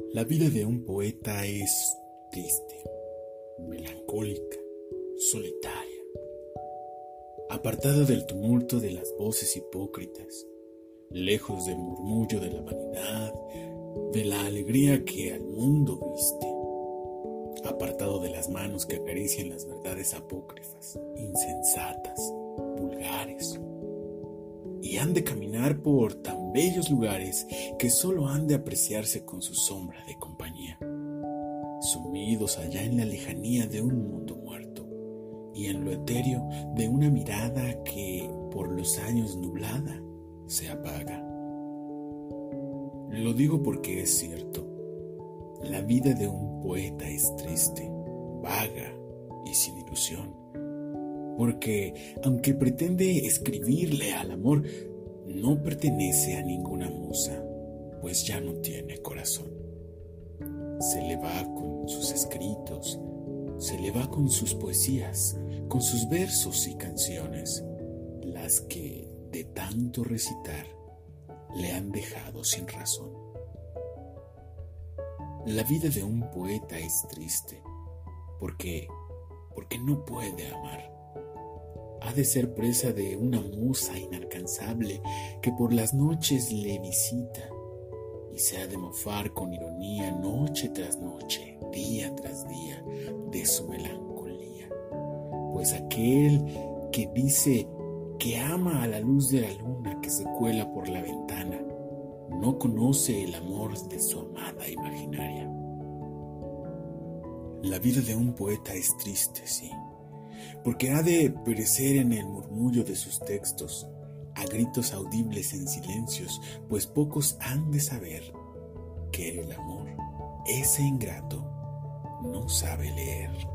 La vida de un poeta es triste, melancólica, solitaria, apartada del tumulto de las voces hipócritas, lejos del murmullo de la vanidad, de la alegría que al mundo viste, apartado de las manos que acarician las verdades apócrifas, insensatas, vulgares, y han de caminar por bellos lugares que solo han de apreciarse con su sombra de compañía, sumidos allá en la lejanía de un mundo muerto y en lo etéreo de una mirada que por los años nublada se apaga. Lo digo porque es cierto, la vida de un poeta es triste, vaga y sin ilusión porque aunque pretende escribirle al amor, no pertenece a ninguna musa, pues ya no tiene corazón. Se le va con sus escritos, se le va con sus poesías, con sus versos y canciones, las que de tanto recitar le han dejado sin razón. La vida de un poeta es triste, porque porque no puede amar ha de ser presa de una musa inalcanzable que por las noches le visita y se ha de mofar con ironía noche tras noche, día tras día, de su melancolía. Pues aquel que dice que ama a la luz de la luna que se cuela por la ventana, no conoce el amor de su amada imaginaria. La vida de un poeta es triste, sí porque ha de perecer en el murmullo de sus textos, a gritos audibles en silencios, pues pocos han de saber que el amor, ese ingrato, no sabe leer.